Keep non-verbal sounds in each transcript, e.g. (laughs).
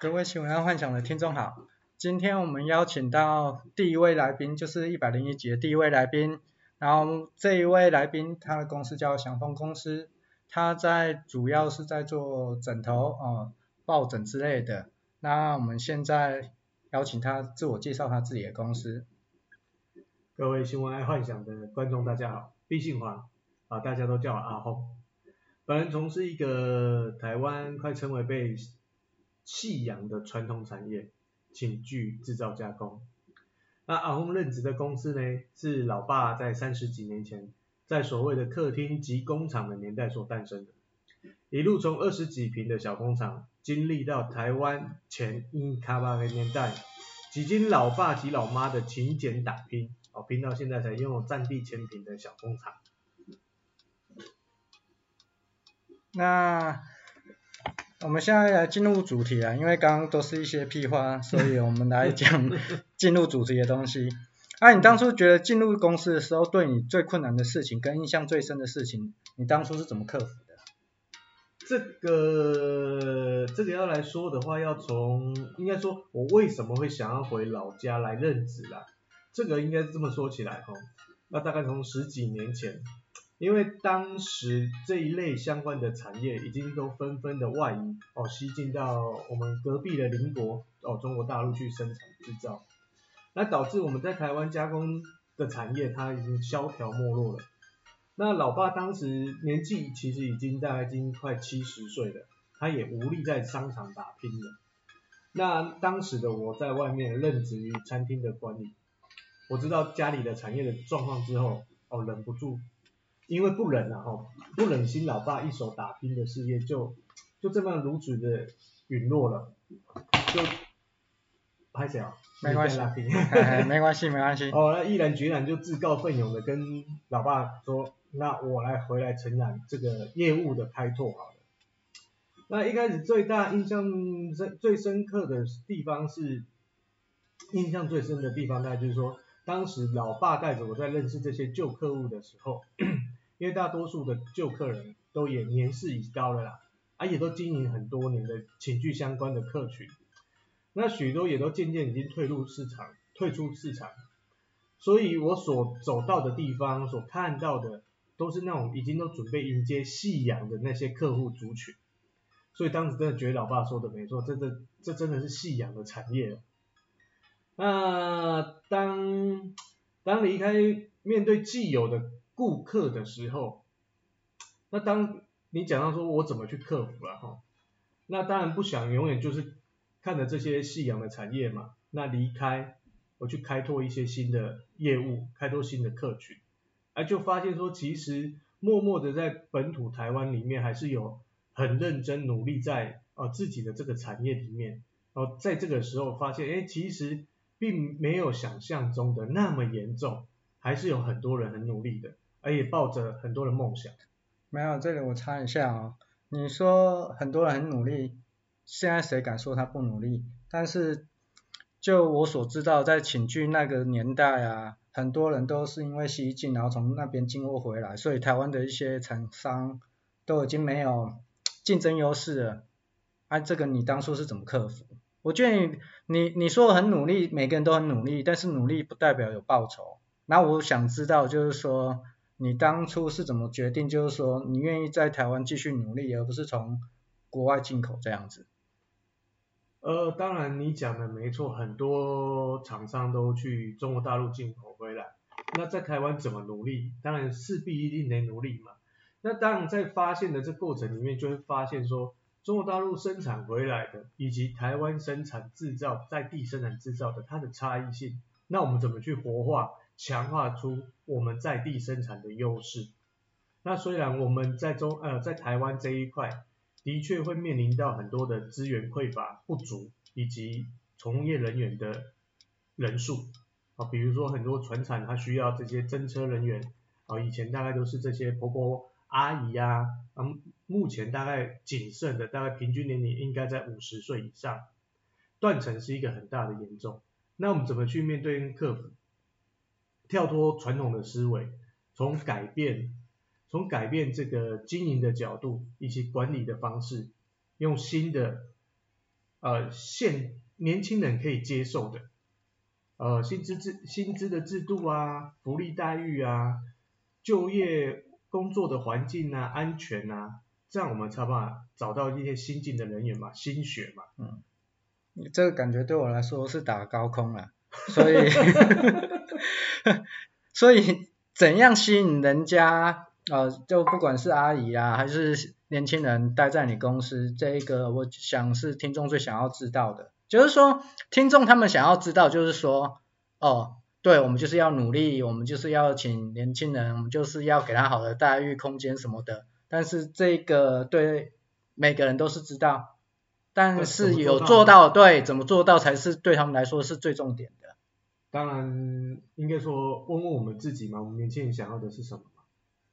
各位新闻爱幻想的听众好，今天我们邀请到第一位来宾，就是一百零一集的第一位来宾。然后这一位来宾，他的公司叫祥丰公司，他在主要是在做枕头啊、抱枕之类的。那我们现在邀请他自我介绍他自己的公司。各位新闻爱幻想的观众大家好，敝姓黄啊，大家都叫我阿轰。本人从事一个台湾快称为被夕阳的传统产业，寝具制造加工。那阿轰任职的公司呢，是老爸在三十几年前，在所谓的客厅及工厂的年代所诞生的。一路从二十几坪的小工厂，经历到台湾前印卡巴的年代，几经老爸及老妈的勤俭打拼，哦，拼到现在才拥有占地千坪的小工厂。那我们现在来进入主题啊，因为刚刚都是一些屁话，所以我们来讲 (laughs) 进入主题的东西。啊，你当初觉得进入公司的时候，对你最困难的事情跟印象最深的事情，你当初是怎么克服的？这个这个要来说的话，要从应该说我为什么会想要回老家来任职啦？这个应该是这么说起来哈，那大概从十几年前。因为当时这一类相关的产业已经都纷纷的外移哦，西进到我们隔壁的邻国哦，中国大陆去生产制造，那导致我们在台湾加工的产业它已经萧条没落了。那老爸当时年纪其实已经大概已经快七十岁了，他也无力在商场打拼了。那当时的我在外面任职于餐厅的管理，我知道家里的产业的状况之后哦，忍不住。因为不忍啊，哈，不忍心老爸一手打拼的事业就就这么如此的陨落了，就拍谢啊，没关系，哎，没关系，没关系。(laughs) 哦，那毅然决然就自告奋勇的跟老爸说，那我来回来承揽这个业务的开拓好了。那一开始最大印象深最深刻的地方是，印象最深的地方，大概就是说，当时老爸带着我在认识这些旧客户的时候。因为大多数的旧客人都也年事已高了啦，啊也都经营很多年的寝具相关的客群，那许多也都渐渐已经退入市场，退出市场，所以我所走到的地方，所看到的都是那种已经都准备迎接夕阳的那些客户族群，所以当时真的觉得老爸说的没错，这这这真的是夕阳的产业了。那当当离开面对既有的顾客的时候，那当你讲到说我怎么去克服了哈，那当然不想永远就是看着这些夕阳的产业嘛，那离开我去开拓一些新的业务，开拓新的客群，而就发现说其实默默的在本土台湾里面还是有很认真努力在啊自己的这个产业里面，哦在这个时候发现哎其实并没有想象中的那么严重，还是有很多人很努力的。而也抱着很多的梦想。没有，这里我插一下哦。你说很多人很努力，现在谁敢说他不努力？但是就我所知道，在寝具那个年代啊，很多人都是因为西进，然后从那边进货回来，所以台湾的一些厂商都已经没有竞争优势了。啊，这个你当初是怎么克服？我觉得你你你说很努力，每个人都很努力，但是努力不代表有报酬。那我想知道，就是说。你当初是怎么决定，就是说你愿意在台湾继续努力，而不是从国外进口这样子？呃，当然你讲的没错，很多厂商都去中国大陆进口回来，那在台湾怎么努力？当然势必一定得努力嘛。那当然在发现的这过程里面，就会发现说，中国大陆生产回来的，以及台湾生产制造在地生产制造的它的差异性，那我们怎么去活化？强化出我们在地生产的优势。那虽然我们在中呃在台湾这一块的确会面临到很多的资源匮乏不足，以及从业人员的人数啊，比如说很多船厂它需要这些侦车人员啊，以前大概都是这些婆婆阿姨呀，啊，目前大概仅剩的大概平均年龄应该在五十岁以上，断层是一个很大的严重。那我们怎么去面对跟克服？跳脱传统的思维，从改变，从改变这个经营的角度以及管理的方式，用新的呃现年轻人可以接受的，呃薪资制薪资的制度啊，福利待遇啊，就业工作的环境啊，安全啊，这样我们才办法找到一些新进的人员嘛，新血嘛。嗯，你这个感觉对我来说是打高空了，所以 (laughs) (laughs) (laughs) 所以怎样吸引人家？呃，就不管是阿姨啊，还是年轻人待在你公司，这一个我想是听众最想要知道的。就是说，听众他们想要知道，就是说，哦，对，我们就是要努力，我们就是要请年轻人，我们就是要给他好的待遇、空间什么的。但是这个对每个人都是知道，但是有做到，对，怎么做到才是对他们来说是最重点的。当然，应该说问问我们自己嘛，我们年轻人想要的是什么？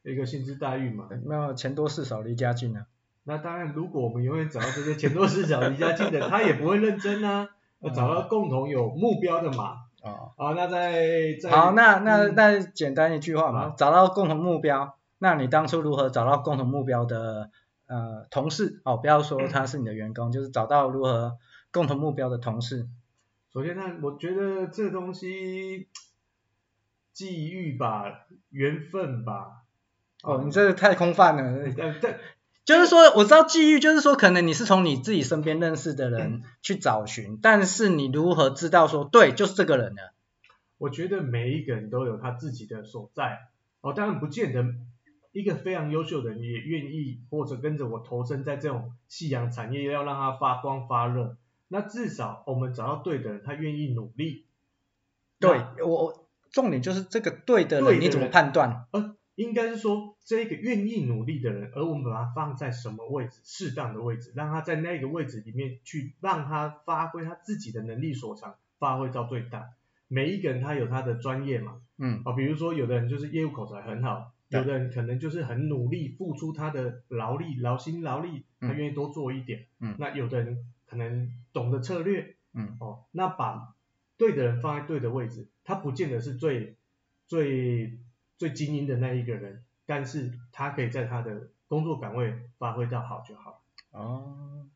一个薪资待遇嘛，没有钱多事少离家近啊。那当然，如果我们永远找到这些钱多事少离家近的，(laughs) 他也不会认真啊。要找到共同有目标的嘛。哦。好，那在在。好，那那那简单一句话嘛，找到共同目标。那你当初如何找到共同目标的呃同事？哦，不要说他是你的员工，就是找到如何共同目标的同事。首先呢，我觉得这东西际遇吧，缘分吧。哦，你这个太空泛了。对，就是说，我知道际遇，就是说，可能你是从你自己身边认识的人去找寻，但是你如何知道说，对，就是这个人呢？我觉得每一个人都有他自己的所在。哦，当然不见得一个非常优秀的人也愿意或者跟着我投身在这种夕阳产业，要让他发光发热。那至少我们找到对的人，他愿意努力。对，我重点就是这个对的人，你怎么判断？呃应该是说，这个愿意努力的人，而我们把他放在什么位置？适当的位置，让他在那个位置里面去，让他发挥他自己的能力所长，发挥到最大。每一个人他有他的专业嘛，嗯，啊，比如说有的人就是业务口才很好，有的人可能就是很努力付出他的劳力、劳心劳力，他愿意多做一点，嗯，那有的人可能懂得策略，嗯，哦，那把对的人放在对的位置，他不见得是最最。最精英的那一个人，但是他可以在他的工作岗位发挥到好就好。哦，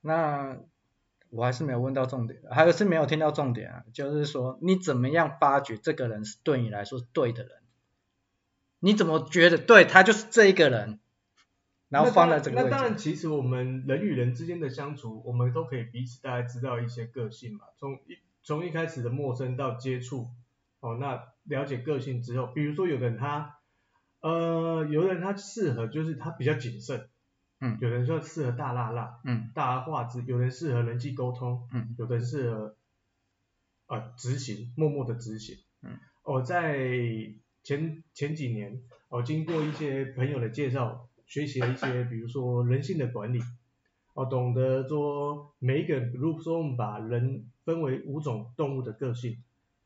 那我还是没有问到重点，还是没有听到重点啊，就是说你怎么样发觉这个人是对你来说是对的人？你怎么觉得对他就是这一个人？然后放在整个位置。那当然，其实我们人与人之间的相处，我们都可以彼此大概知道一些个性嘛，从一从一开始的陌生到接触。哦，那了解个性之后，比如说有的人他，呃，有的人他适合就是他比较谨慎，嗯，有的人说适合大辣辣，嗯，大而化之，有人适合人际沟通，嗯，有的人适合，呃，执行，默默的执行，嗯，我、哦、在前前几年，我、哦、经过一些朋友的介绍，学习了一些，比如说人性的管理，哦，懂得说每一个，如果说我们把人分为五种动物的个性。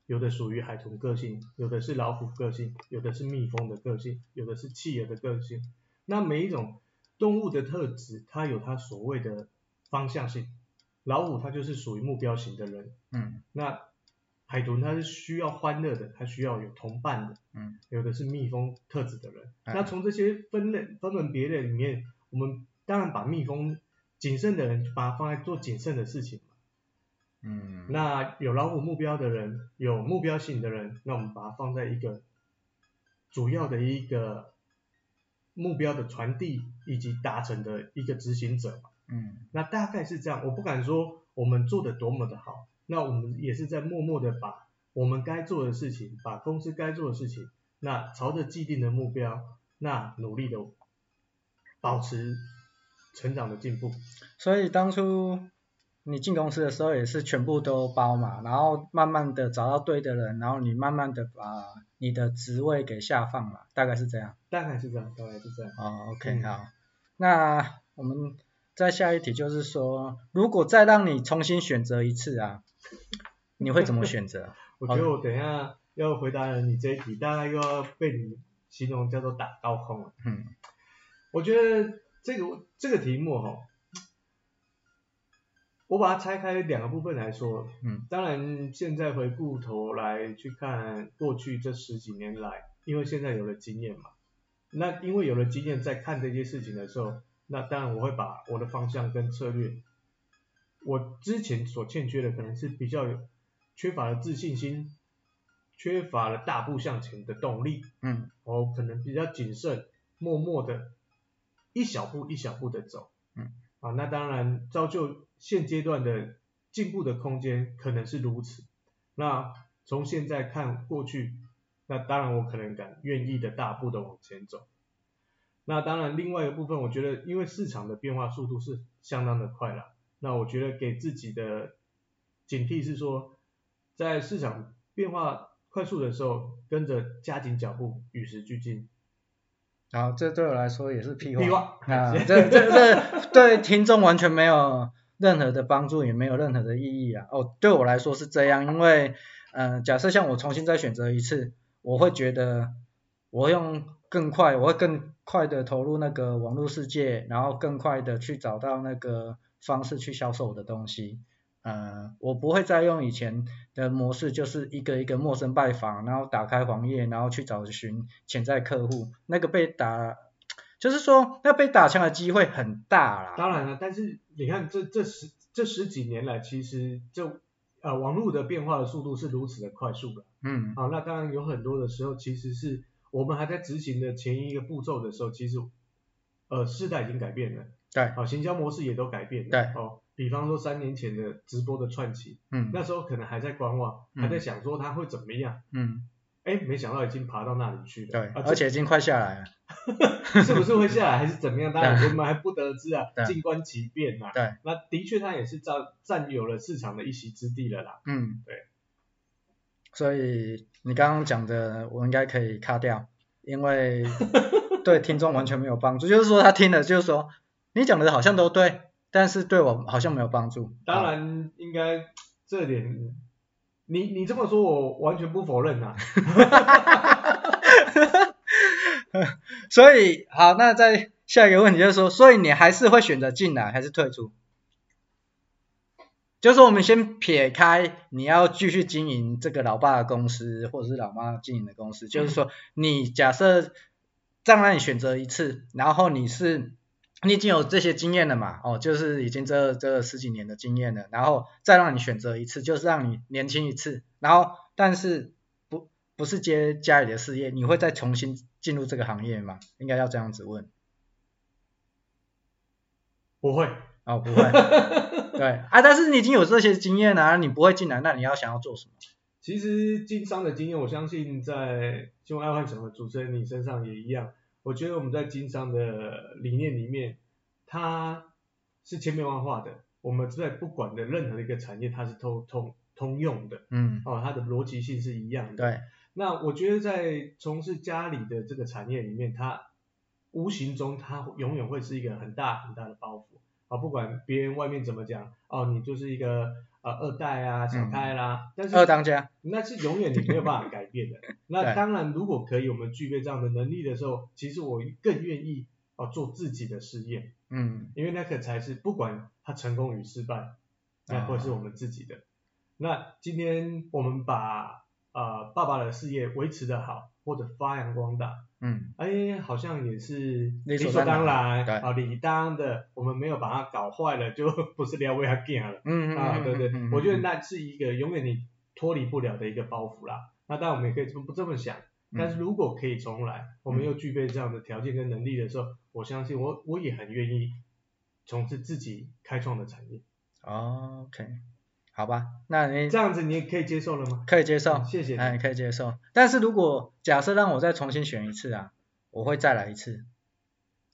有的属于海豚个性，有的是老虎个性，有的是蜜蜂的个性，有的是企鹅的个性。那每一种动物的特质，它有它所谓的方向性。老虎它就是属于目标型的人，嗯。那海豚它是需要欢乐的，它需要有同伴的，嗯。有的是蜜蜂特质的人。嗯。那从这些分类分门别类里面，我们当然把蜜蜂谨慎的人，把它放在做谨慎的事情。嗯，那有老虎目标的人，有目标性的人，那我们把它放在一个主要的一个目标的传递以及达成的一个执行者嘛。嗯，那大概是这样，我不敢说我们做的多么的好，那我们也是在默默的把我们该做的事情，把公司该做的事情，那朝着既定的目标，那努力的保持成长的进步。所以当初。你进公司的时候也是全部都包嘛，然后慢慢的找到对的人，然后你慢慢的把你的职位给下放嘛，大概是这样。大概是这样，大概是这样。哦，OK，好。那我们再下一题就是说，如果再让你重新选择一次啊，你会怎么选择？(laughs) 我觉得我等一下要回答你这一题，大概又要被你形容叫做打高空了。嗯。我觉得这个这个题目哈。我把它拆开两个部分来说，嗯，当然现在回过头来去看过去这十几年来，因为现在有了经验嘛，那因为有了经验，在看这些事情的时候，那当然我会把我的方向跟策略我之前所欠缺的可能是比较有缺乏了自信心，缺乏了大步向前的动力，嗯，我可能比较谨慎，默默的一小步一小步的走，嗯，啊，那当然造就现阶段的进步的空间可能是如此，那从现在看过去，那当然我可能敢愿意的大步的往前走。那当然，另外一个部分，我觉得因为市场的变化速度是相当的快了，那我觉得给自己的警惕是说，在市场变化快速的时候，跟着加紧脚步，与时俱进。然后这对我来说也是屁话，屁话啊，这这这对听众完全没有任何的帮助，也没有任何的意义啊。哦，对我来说是这样，因为，嗯、呃，假设像我重新再选择一次，我会觉得我会用。更快，我会更快的投入那个网络世界，然后更快的去找到那个方式去销售我的东西。呃，我不会再用以前的模式，就是一个一个陌生拜访，然后打开黄页，然后去找寻潜在客户。那个被打，就是说那被打枪的机会很大啦。当然了，但是你看这这十这十几年来，其实就呃网络的变化的速度是如此的快速的。嗯。好，那当然有很多的时候其实是。我们还在执行的前一个步骤的时候，其实，呃，时代已经改变了，对，好，行销模式也都改变了，对，哦，比方说三年前的直播的串起，嗯，那时候可能还在观望，嗯、还在想说它会怎么样，嗯，哎，没想到已经爬到那里去了，对，而且已经快下来了，(laughs) 是不是会下来还是怎么样？当然我们还不得而知啊，静观其变啊，对，那的确它也是占占有了市场的一席之地了啦，嗯，对。所以你刚刚讲的，我应该可以卡掉，因为 (laughs) 对听众完全没有帮助。就是说他听了，就是说你讲的好像都对，但是对我好像没有帮助。当然应该这点，你你这么说，我完全不否认啊。(laughs) 所以好，那再下一个问题就是说，所以你还是会选择进来还是退出？就是我们先撇开你要继续经营这个老爸的公司，或者是老妈经营的公司，嗯、就是说你假设再让你选择一次，然后你是你已经有这些经验了嘛，哦，就是已经这这十几年的经验了，然后再让你选择一次，就是让你年轻一次，然后但是不不是接家里的事业，你会再重新进入这个行业吗？应该要这样子问。不会。哦，不会。对 (laughs) 啊，但是你已经有这些经验了，啊，你不会进来，那你要想要做什么？其实经商的经验，我相信在就爱幻想的主持人你身上也一样。我觉得我们在经商的理念里面，它是千变万化的。我们在不管的任何一个产业，它是通通通用的。嗯。哦，它的逻辑性是一样的。对。那我觉得在从事家里的这个产业里面，它无形中它永远会是一个很大很大的包袱。啊，不管别人外面怎么讲，哦，你就是一个呃二代啊，小太啦，嗯、但是二当家，那是永远你没有办法改变的。(laughs) 那当然，如果可以，我们具备这样的能力的时候，其实我更愿意哦做自己的事业，嗯，因为那个才是不管他成功与失败，那会是我们自己的。哦、那今天我们把呃爸爸的事业维持的好，或者发扬光大。嗯，哎，好像也是理所当然，啊，理当的，我们没有把它搞坏了，就不是撩为他干了。嗯嗯啊，对对，嗯、我觉得那是一个永远你脱离不了的一个包袱啦。那当然我们也可以这么不这么想，但是如果可以重来，我们又具备这样的条件跟能力的时候，我相信我我也很愿意从事自己开创的产业。OK。好吧，那你这样子你也可以接受了吗？可以接受，嗯、谢谢你。哎，可以接受。但是如果假设让我再重新选一次啊，我会再来一次，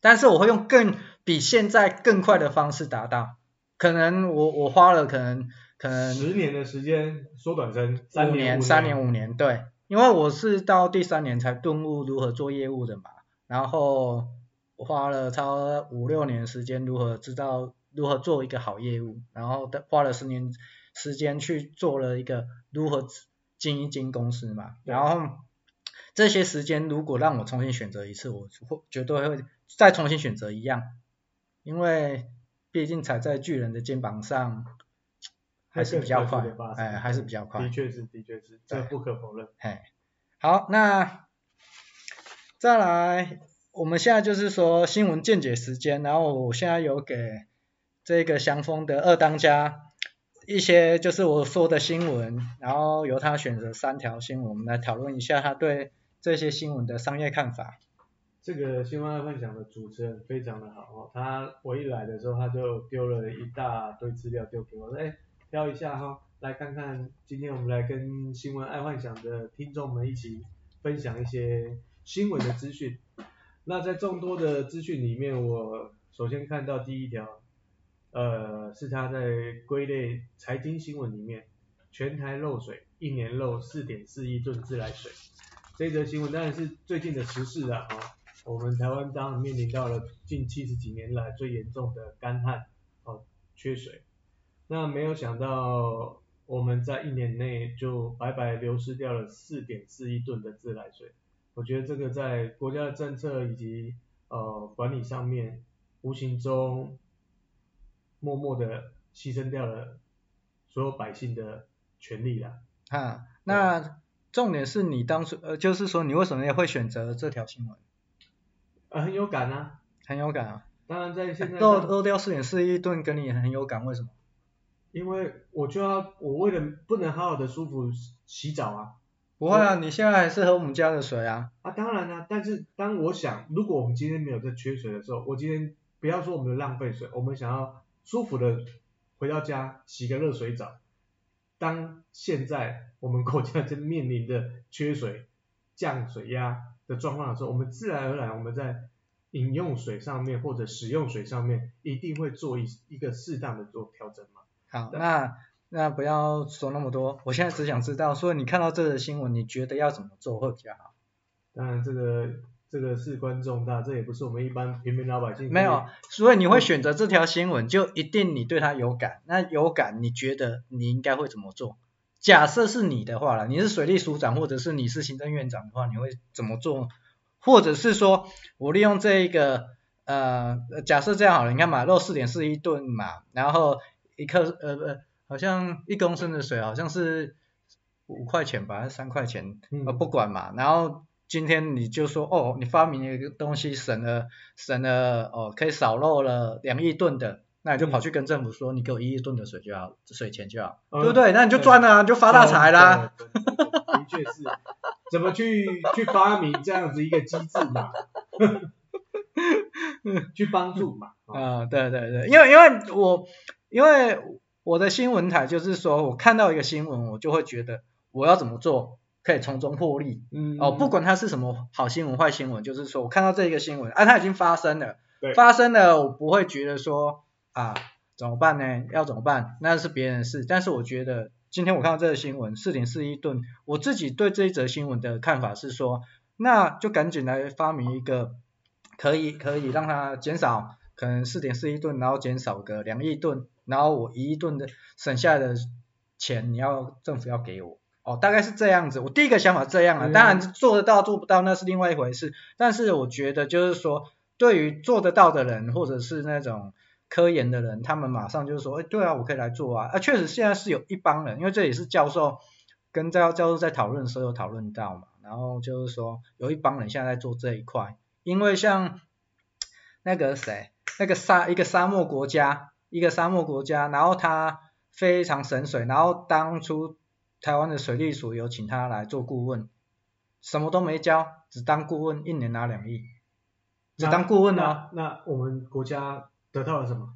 但是我会用更比现在更快的方式达到。可能我我花了可能可能十年的时间缩短成三年、五年、三年五年，对，因为我是到第三年才顿悟如何做业务的嘛，然后我花了差不多五六年时间如何知道如何做一个好业务，然后花了十年。时间去做了一个如何经营一间公司嘛，然后这些时间如果让我重新选择一次，我会绝对会再重新选择一样，因为毕竟踩在巨人的肩膀上还是比较快，哎，还是比较快。的确是，的确是，这不可否认。哎，好，那再来，我们现在就是说新闻见解时间，然后我现在有给。这个祥丰的二当家一些就是我说的新闻，然后由他选择三条新闻，我们来讨论一下他对这些新闻的商业看法。这个新闻爱幻想的主持人非常的好哦，他我一来的时候他就丢了一大堆资料丢给我，哎，挑一下哈、哦，来看看今天我们来跟新闻爱幻想的听众们一起分享一些新闻的资讯。那在众多的资讯里面，我首先看到第一条，呃，是他在归类财经新闻里面，全台漏水，一年漏四点四亿吨自来水。这则新闻当然是最近的时事了啊。我们台湾当然面临到了近七十几年来最严重的干旱，哦，缺水。那没有想到我们在一年内就白白流失掉了四点四亿吨的自来水。我觉得这个在国家的政策以及呃管理上面，无形中默默的牺牲掉了所有百姓的权利啦。啊，那重点是你当初呃，就是说你为什么也会选择这条新闻？呃，很有感啊，很有感啊。当然在现在漏漏掉四点四亿吨，跟你很有感，为什么？因为我就要我为了不能好好的舒服洗澡啊。不会啊，你现在还是喝我们家的水啊。啊，当然啊，但是当我想，如果我们今天没有这缺水的时候，我今天不要说我们的浪费水，我们想要舒服的回到家洗个热水澡。当现在我们国家正面临着缺水、降水压的状况的时候，我们自然而然我们在饮用水上面或者使用水上面一定会做一一个适当的做调整嘛。好，那那不要说那么多，我现在只想知道，所以你看到这个新闻，你觉得要怎么做会比较好？当然，这个这个事关重大，这也不是我们一般平民老百姓。没有，所以你会选择这条新闻，就一定你对它有感。那有感，你觉得你应该会怎么做？假设是你的话了，你是水利署长，或者是你是行政院长的话，你会怎么做？或者是说我利用这一个呃，假设这样好了，你看嘛，肉四点四一吨嘛，然后一克呃呃，好像一公升的水好像是五块钱吧，还是三块钱？呃，不管嘛，然后今天你就说哦，你发明了一个东西省了省了哦，可以少漏了两亿吨的。那你就跑去跟政府说，你给我一亿吨的水就好，水钱就好，嗯、对不对？那你就赚了，嗯、你就发大财啦。(laughs) 的确是，怎么去去发明这样子一个机制嘛？(laughs) 去帮助嘛？啊、嗯，对对对，因为因为我因为我的新闻台就是说我看到一个新闻，我就会觉得我要怎么做可以从中获利。嗯。哦，不管它是什么好新闻坏新闻，就是说我看到这一个新闻，啊，它已经发生了，对发生了，我不会觉得说。啊，怎么办呢？要怎么办？那是别人的事。但是我觉得，今天我看到这个新闻，四点四亿吨，我自己对这一则新闻的看法是说，那就赶紧来发明一个，可以可以让它减少，可能四点四亿吨，然后减少个两亿吨，然后我一亿吨的省下的钱，你要政府要给我。哦，大概是这样子。我第一个想法这样啊，当然做得到做不到那是另外一回事。但是我觉得就是说，对于做得到的人，或者是那种。科研的人，他们马上就是说，哎，对啊，我可以来做啊，啊，确实现在是有一帮人，因为这也是教授跟教教授在讨论的时候有讨论到嘛，然后就是说有一帮人现在在做这一块，因为像那个谁，那个沙一个沙漠国家，一个沙漠国家，然后他非常神水，然后当初台湾的水利署有请他来做顾问，什么都没教，只当顾问，一年拿两亿，只当顾问啊，那，那我们国家。得到了什么？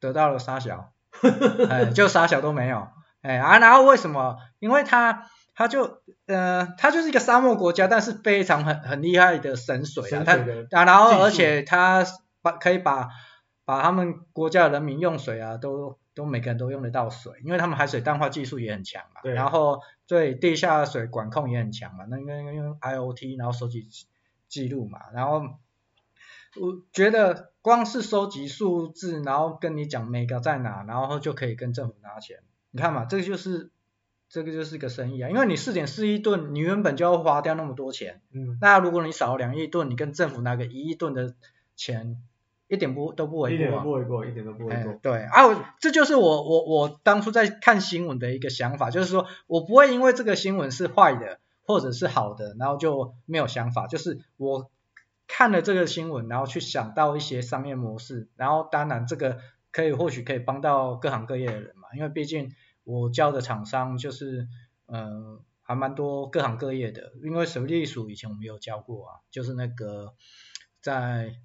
得到了沙小，(laughs) 哎，就沙小都没有，哎啊，然后为什么？因为他他就呃，他就是一个沙漠国家，但是非常很很厉害的省水啊，他啊，然后而且他把可以把把他们国家的人民用水啊，都都每个人都用得到水，因为他们海水淡化技术也很强嘛，对，然后对地下水管控也很强嘛，那个用 IoT 然后收集记录嘛，然后。我觉得光是收集数字，然后跟你讲每个在哪，然后就可以跟政府拿钱。你看嘛，这个就是这个就是个生意啊，因为你四点四亿吨，你原本就要花掉那么多钱。嗯。那如果你少了两亿吨，你跟政府拿个一亿吨的钱，一点不都不为过啊。一点都不为过，一点都不为过。哎、对啊，这就是我我我当初在看新闻的一个想法，就是说我不会因为这个新闻是坏的或者是好的，然后就没有想法，就是我。看了这个新闻，然后去想到一些商业模式，然后当然这个可以或许可以帮到各行各业的人嘛，因为毕竟我教的厂商就是呃还蛮多各行各业的，因为水利署以前我们有教过啊，就是那个在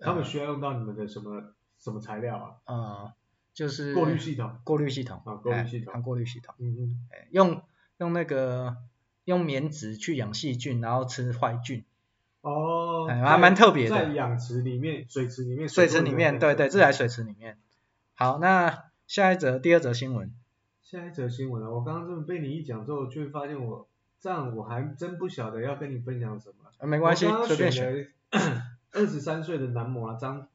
他们需要用到你们的什么什么材料啊？啊，就是过滤系统，过滤系统啊，过滤系统，过滤系统，嗯嗯，用用那个用棉质去养细菌，然后吃坏菌。哦，还蛮特别的，在养池里面，水池里面，水池里面，对对，自来水池里面。好，那下一则，第二则新闻。下一则新闻啊，我刚刚这么被你一讲之后，就会发现我这样我还真不晓得要跟你分享什么。啊，没关系，随便选。(laughs) 二十三岁的男模啊，张。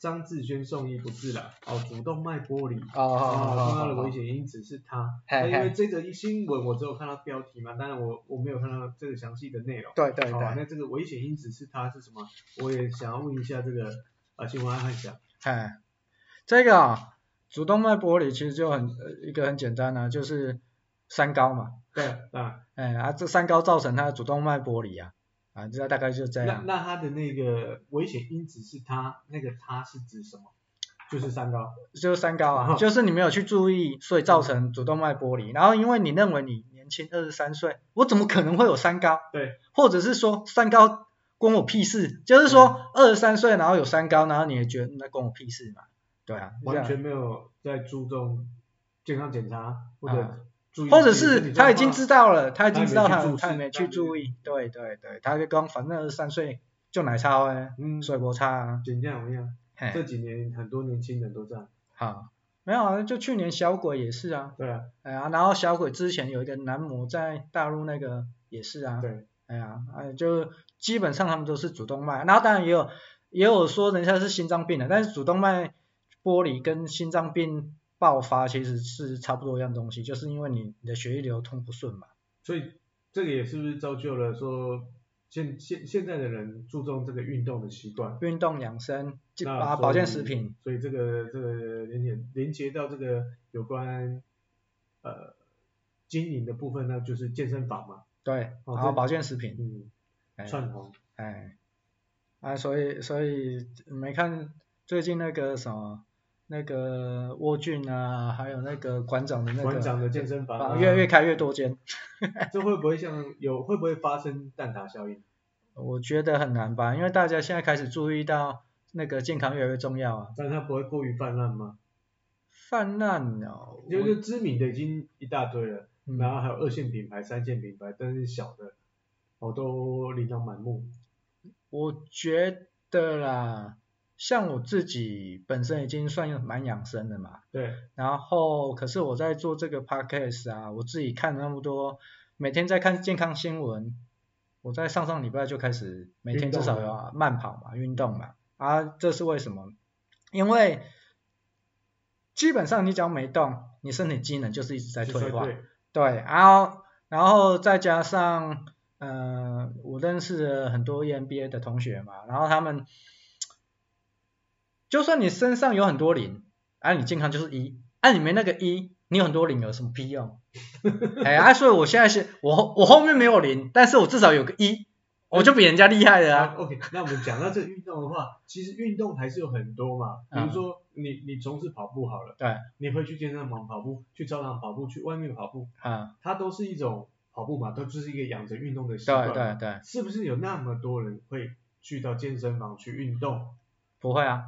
张志轩送医不治了，哦，主动脉剥离，哦哦重要的危险因子是他，他因为这则新闻我只有看到标题嘛，当然我我没有看到这个详细的内容，对对对，哦，那这个危险因子是他是什么？我也想要问一下这个啊，请我看一下，哎，这个啊，主动脉剥离其实就很一个很简单啊，就是三高嘛，对啊，哎啊，这三高造成他的主动脉剥离啊。啊，这大概就这样。那那它的那个危险因子是它那个它是指什么？就是三高，就是三高啊，就是你没有去注意，所以造成主动脉剥离。然后因为你认为你年轻二十三岁，我怎么可能会有三高？对，或者是说三高关我屁事？就是说二十三岁然后有三高，然后你也觉得那关我屁事嘛？对啊，完全没有在注重健康检查或者。或者是他已经知道了，他已经知道他他没去注意，对对对，他就刚反正二十三岁就奶超哎，嗯，所以不差啊，怎样怎样，这几年很多年轻人都这样，好，没有啊，就去年小鬼也是啊，对啊，哎呀，然后小鬼之前有一个男模在大陆那个也是啊，对，哎呀，哎就基本上他们都是主动脉，然后当然也有也有说人家是心脏病的，但是主动脉剥离跟心脏病。爆发其实是差不多一样东西，就是因为你你的血液流通不顺嘛。所以这个也是不是造就了说现现现在的人注重这个运动的习惯？运动养生，啊保健食品。所以这个这个连接连接到这个有关呃经营的部分呢，就是健身房嘛。对，然后保健食品。嗯。串红。哎。啊，所以所以没看最近那个什么？那个沃俊啊，还有那个馆长的那个馆长的健身房，啊，越越开越多间，(laughs) 这会不会像有会不会发生蛋塔效应？(laughs) 我觉得很难吧，因为大家现在开始注意到那个健康越来越重要啊。但它不会过于泛滥吗？泛滥哦，就是知名的已经一大堆了，嗯、然后还有二线品牌、三线品牌，但是小的我都琳琅满目。我觉得啦。像我自己本身已经算蛮养生的嘛，对，然后可是我在做这个 podcast 啊，我自己看那么多，每天在看健康新闻，我在上上礼拜就开始每天至少要慢跑嘛，运动嘛，啊，这是为什么？因为基本上你只要没动，你身体机能就是一直在退化，对，对，然后然后再加上，嗯、呃，我认识了很多 EMBA 的同学嘛，然后他们。就算你身上有很多零，啊，你健康就是一，啊，你没那个一，你有很多零有什么屁用？(laughs) 哎啊，所以我现在是，我我后面没有零，但是我至少有个一，我就比人家厉害了啊。OK，那我们讲到这个运动的话，其实运动还是有很多嘛，比如说你你从事跑步好了，对，你会去健身房跑步，去操场跑步，去外面跑步，啊，它都是一种跑步嘛，都就是一个养成运动的习惯，对对对，是不是有那么多人会去到健身房去运动？不会啊。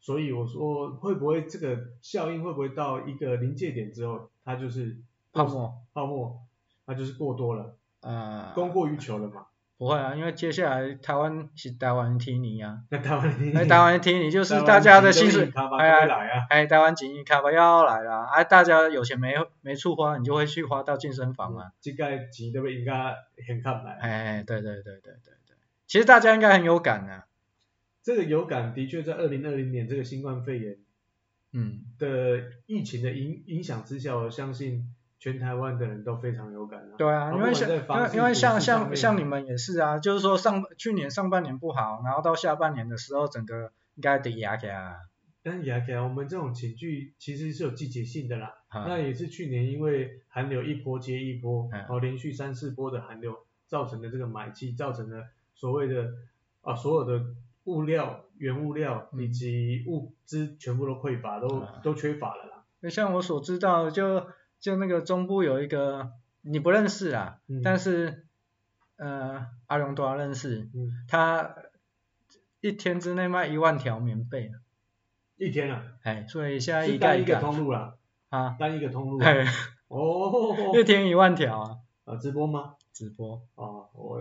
所以我说会不会这个效应会不会到一个临界点之后，它就是泡沫，泡沫，它就是过多了，呃，供过于求了嘛？不会啊，因为接下来台湾是台湾提尼啊，那台湾提尼，台湾提尼就是大家的薪水，哎呀，哎，台湾经济卡巴要来了，哎，大家有钱没没处花，你就会去花到健身房啊，这个钱都应该很看来，哎，对对对对对对，其实大家应该很有感啊。这个有感的确在二零二零年这个新冠肺炎，嗯的疫情的影影响之下，我相信全台湾的人都非常有感啊。对啊，因为像因为因为像像像你们也是啊，就是说上去年上半年不好，然后到下半年的时候，整个应该得压起来啊。但是压起来，我们这种情绪其实是有季节性的啦。那也是去年因为寒流一波接一波，然后连续三四波的寒流造成的这个买气，造成的所谓的啊所有的。物料原物料以及物资全部都匮乏，都、嗯、都缺乏了啦。那像我所知道，就就那个中部有一个你不认识啊，嗯、但是呃阿龙多认识，嗯、他一天之内卖一万条棉被，一天啊？哎，所以现在一个一个通路啦，啊，单一个通路、啊，哎，哦，(laughs) 一天一万条啊。啊，直播吗？直播。哦，我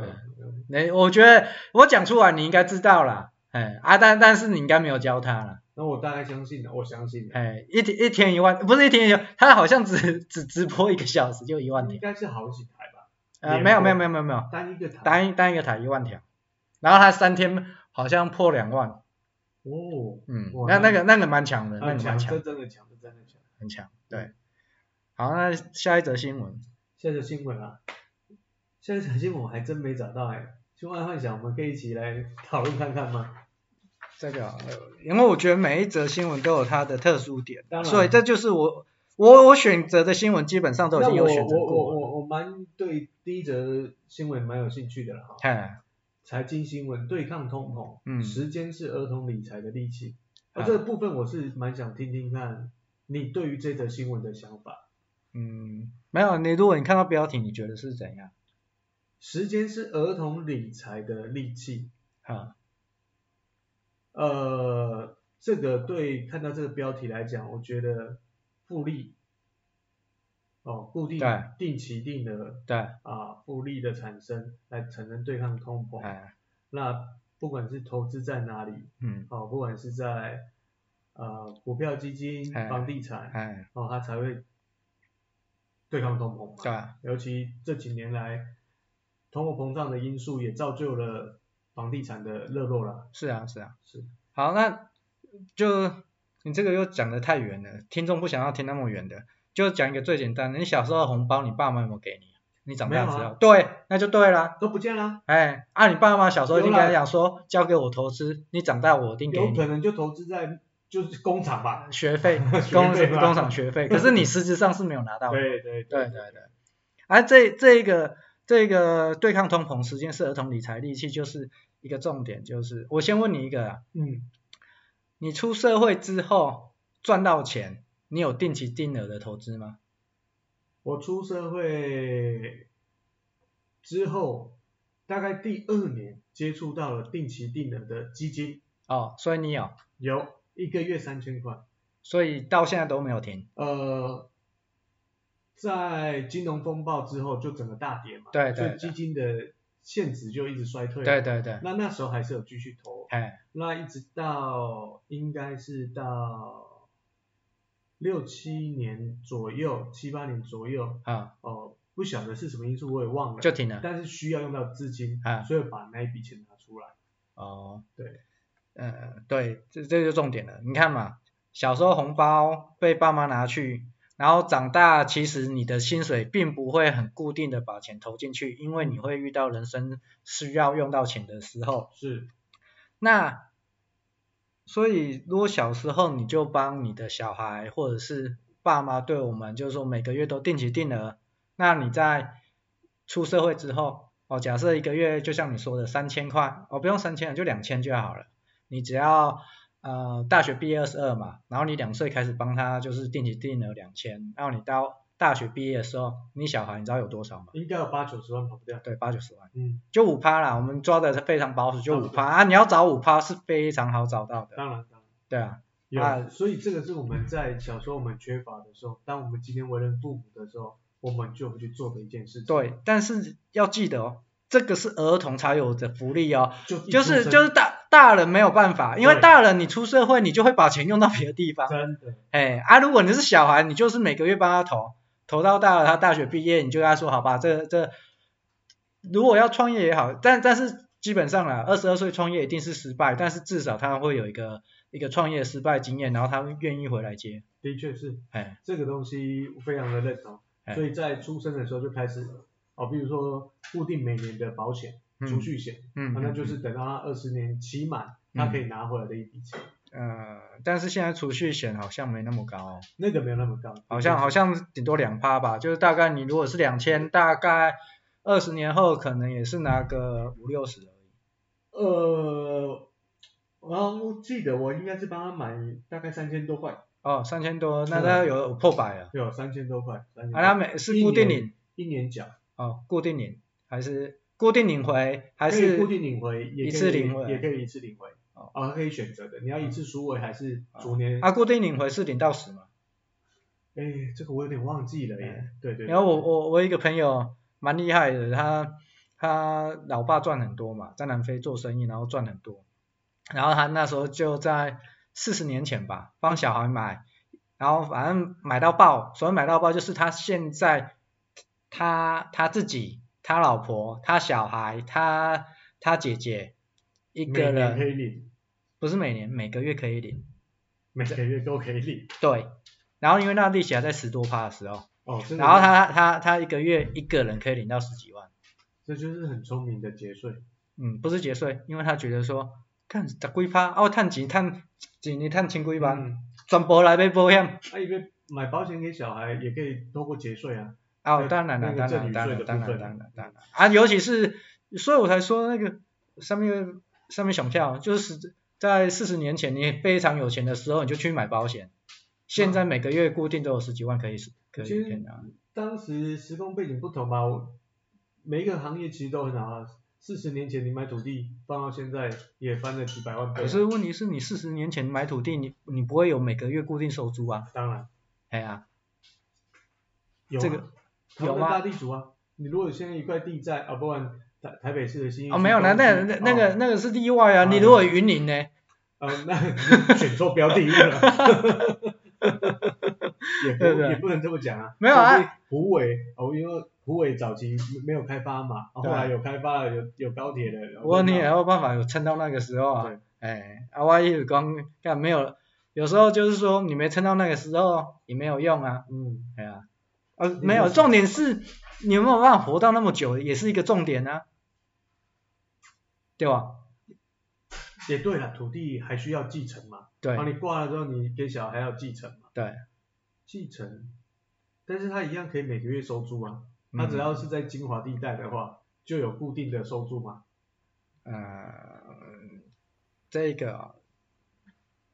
我觉得我讲出来你应该知道啦。哎，啊，但但是你应该没有教他啦。那我大概相信了，我相信。哎，一天一天一万，不是一天一万，他好像只只直播一个小时就一万条。应该是好几台吧？呃，没有没有没有没有没有。单一个台。单一单一个台一万条，然后他三天好像破两万。哦。嗯，那那个那个蛮强的，那个蛮强。这真的强，这真的强。很强，对。好，那下一则新闻。下一则新闻啊，下一则新闻我还真没找到哎，梦幻幻想，我们可以一起来讨论看看吗？这个，因为我觉得每一则新闻都有它的特殊点，所以这就是我我我选择的新闻基本上都已经有选择过。我我我我蛮对第一则新闻蛮有兴趣的哈。哎。财经新闻对抗通膨，嗯，时间是儿童理财的利器。啊这个部分我是蛮想听听看你对于这则新闻的想法。嗯。没有，你如果你看到标题，你觉得是怎样？时间是儿童理财的利器。哈。呃，这个对看到这个标题来讲，我觉得复利，哦，固定定期定额，对，啊，复利的产生来才能对抗通膨。哎。那不管是投资在哪里，嗯，哦，不管是在呃股票基金、房地产，哎，哦，它才会。对抗通膨嘛，对啊，尤其这几年来，通货膨胀的因素也造就了房地产的热络了。是啊，是啊，是。好，那就你这个又讲的太远了，听众不想要听那么远的，就讲一个最简单的。你小时候红包，你爸妈有没有给你？你长大之后，啊、对，那就对了。都不见了。哎，啊，你爸妈小时候应该讲说，交给我投资，你长大我一定给你。有可能就投资在。就是工厂吧，学费，(laughs) 工工厂学费，可是你实质上是没有拿到。(laughs) 对对对对对。而这这个这个对抗通膨，时间是儿童理财利器，就是一个重点。就是我先问你一个啊，嗯，你出社会之后赚到钱，你有定期定额的投资吗？我出社会之后，大概第二年接触到了定期定额的基金。哦，所以你有？有。一个月三千块，所以到现在都没有停。呃，在金融风暴之后就整个大跌嘛，对，对，对，所以基金的现值就一直衰退。对对对。那那时候还是有继续投，哎，那一直到应该是到六七年左右，七八年左右，啊，哦，不晓得是什么因素，我也忘了，就停了。但是需要用到资金，啊，所以把那一笔钱拿出来。哦，对。呃，对，这这就重点了。你看嘛，小时候红包被爸妈拿去，然后长大其实你的薪水并不会很固定的把钱投进去，因为你会遇到人生需要用到钱的时候。是。那，所以如果小时候你就帮你的小孩或者是爸妈对我们，就是说每个月都定期定额，那你在出社会之后，哦，假设一个月就像你说的三千块，哦，不用三千，就两千就好了。你只要呃大学毕业二十二嘛，然后你两岁开始帮他就是定期定额两千，然后你到大学毕业的时候，你小孩你知道有多少吗？应该有八九十万跑不掉。对，八九十万。嗯。就五趴啦，我们抓的是非常保守，就五趴啊，你要找五趴是非常好找到的。当然，当然。对啊。有啊，所以这个是我们在小时候我们缺乏的时候，当我们今天为人父母的时候，我们就会去做的一件事情。对，但是要记得哦，这个是儿童才有的福利哦，就就是就是大。大人没有办法，因为大人你出社会，你就会把钱用到别的地方。真的。哎，啊，如果你是小孩，你就是每个月帮他投，投到大了，他大学毕业，你就跟他说，好吧，这这，如果要创业也好，但但是基本上啦，二十二岁创业一定是失败，但是至少他会有一个一个创业失败经验，然后他会愿意回来接。的确是，哎，这个东西非常的认同，所以在出生的时候就开始，哦，比如说固定每年的保险。储蓄险，嗯，那就是等到他二十年期满，他可以拿回来的一笔钱。呃，但是现在储蓄险好像没那么高哦。那个没有那么高，好像好像顶多两趴吧，就是大概你如果是两千，大概二十年后可能也是拿个五六十而已。呃，哦，我记得我应该是帮他买大概三千多块。哦，三千多，那他有破百了。有三千多块。啊，他每是固定领，一年缴。哦，固定领还是固定领回还是？固定领回，一次领回，也可以一次领回。哦，啊，可以选择的，你要一次赎回还是逐年？啊，固定领回是领到死吗？哎，这个我有点忘记了耶。对对。然后我我我一个朋友蛮厉害的，他他老爸赚很多嘛，在南非做生意，然后赚很多，然后他那时候就在四十年前吧，帮小孩买，然后反正买到爆，所谓买到爆就是他现在他他自己、他老婆、他小孩、他他姐姐一个人可以领，不是每年，每个月可以领，每个月都可以领。对。然后因为那利息还在十多趴的时候，哦，然后他他他一个月一个人可以领到十几万，这就是很聪明的节税。嗯，不是节税，因为他觉得说，看十几趴，哦，赚钱赚几年赚千几万，全部来买保险。他一个买保险给小孩也可以透过节税啊。哦，当然了，当然当然当然当然当然啊，尤其是，所以我才说那个上面上面想跳，就是在四十年前你非常有钱的时候，你就去买保险。现在每个月固定都有十几万可以可以。当时时空背景不同嘛，每一个行业其实都很好啊。四十年前你买土地放到现在也翻了几百万倍。可是问题是你四十年前买土地，你你不会有每个月固定收租啊。当然。哎呀。有这个有吗？大地主啊，你如果现在一块地在啊，不然台台北市的新哦没有那那那那个那个是例外啊，你如果云林呢？呃，那选错标的物了。(laughs) 也不也不能这么讲啊，没有啊，虎尾哦，因为虎尾早期没有开发嘛，后来有开发了，有有高铁的。我你也有办法有撑到那个时候啊，哎，啊我一直讲，干没有，有时候就是说你没撑到那个时候也没有用啊，嗯，哎呀，呃没有，重点是你有没有办法活到那么久，也是一个重点啊，对吧？也对了，土地还需要继承嘛。对。然后你挂了之后，你给小孩要继承嘛。对。继承，但是他一样可以每个月收租吗？他只要是在精华地带的话，就有固定的收租嘛？呃，这个。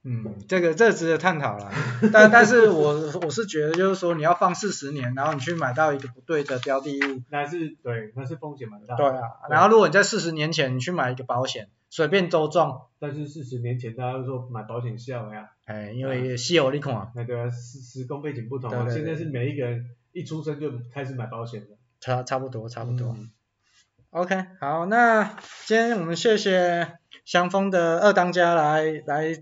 嗯，这个这个值得探讨了，但但是我我是觉得就是说你要放四十年，然后你去买到一个不对的标的物，那是对，那是风险蛮大。对啊，然后如果你在四十年前你去买一个保险，随便周撞，但是四十年前大家都说买保险笑呀，哎，因为稀有你看，那个时时空背景不同啊，现在是每一个人一出生就开始买保险的，差差不多差不多。OK，好，那今天我们谢谢香风的二当家来来。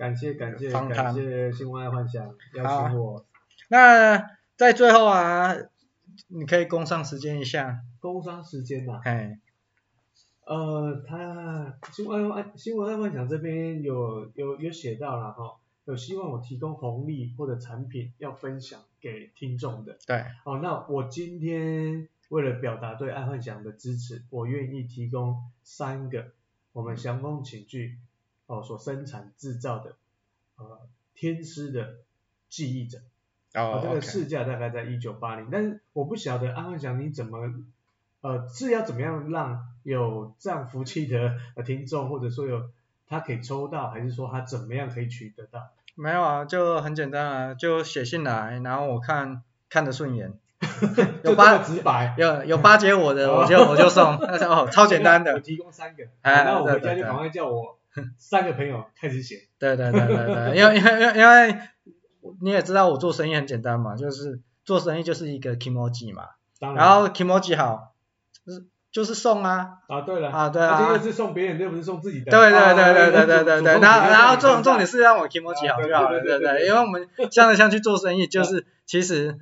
感谢感谢感谢新闻爱幻想邀请我。那在最后啊，你可以工商时间一下。工商时间呐。哎。呃，他新闻爱新闻爱幻想这边有有有写到了哈，有希望我提供红利或者产品要分享给听众的。对。哦，那我今天为了表达对爱幻想的支持，我愿意提供三个我们祥风寝具。哦，所生产制造的，呃，天师的记忆枕，哦，这个市价大概在一九八零，但是我不晓得爱幻想你怎么，呃，是要怎么样让有这样福气的听众，或者说有他可以抽到，还是说他怎么样可以取得到？没有啊，就很简单啊，就写信来，然后我看看得顺眼，(laughs) 有八直白，有有巴结我的，(laughs) 我就我就送，哦，超简单的，我提供三个，哎，那我回家就赶快叫我。(laughs) 三个朋友开始写，对对对对对，因为因为因为你也知道我做生意很简单嘛，就是做生意就是一个 kimoji 嘛，然，然后 kimoji 好，就是就是送啊，啊对了。啊对啊，这个是送别人，又不是送自己的，对对对对对对对对，然后然后重重点是让我 kimoji 好就好了，对对？因为我们相来相去做生意，就是其实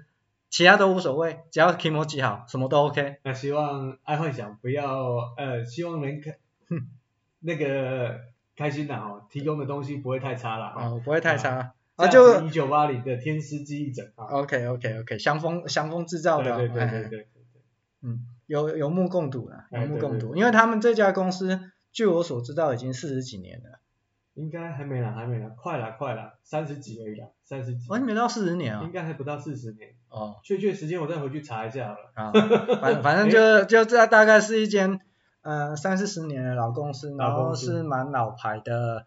其他都无所谓，只要 kimoji 好，什么都 OK。那希望爱幻想不要呃，希望能看那个。开心的哦，提供的东西不会太差了哦，不会太差。啊，就一九八零的天丝记忆枕啊，OK OK OK，祥丰祥丰制造的，对对对对嗯，有有目共睹了，有目共睹，因为他们这家公司，据我所知道已经四十几年了，应该还没了，还没了，快了快了，三十几而已啦，三十几，完全没到四十年啊，应该还不到四十年，哦，确切时间我再回去查一下好了，啊，反反正就 (laughs) 就这大概是一间。呃，三四十年的老公司，然后是蛮老牌的，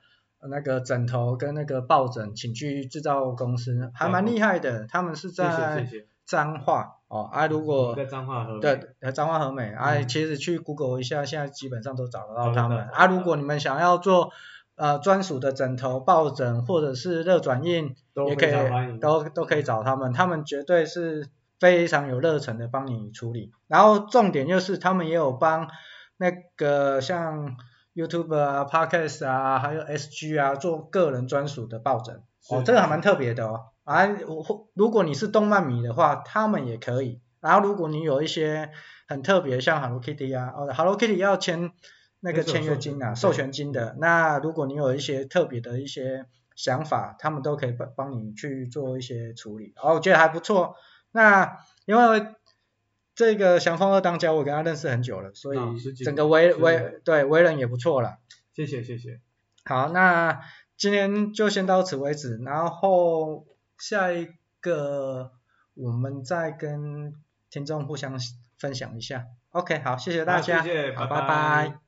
那个枕头跟那个抱枕寝具制造公司，还蛮厉害的，他们是在彰化哦啊，如果在彰化和美对，彰化和美啊，其实去 Google 一下，现在基本上都找得到他们啊。如果你们想要做呃专属的枕头、抱枕或者是热转印，也可以都都可以找他们，他们绝对是非常有热忱的帮你处理。然后重点就是他们也有帮那个像。YouTube 啊，Podcast 啊，还有 SG 啊，做个人专属的抱枕，哦，这个还蛮特别的哦。啊，我如果你是动漫迷的话，他们也可以。然后如果你有一些很特别，像 Hello Kitty 啊，哦，Hello Kitty 要签那个签约金啊，授权金的。那如果你有一些特别的一些想法，他们都可以帮帮你去做一些处理。哦，我觉得还不错。那因为。这个祥峰二当家，我跟他认识很久了，所以整个为为对为人也不错了。谢谢谢谢。好，那今天就先到此为止，然后下一个我们再跟听众互相分享一下。OK，好，谢谢大家，谢谢，好，拜拜。拜拜。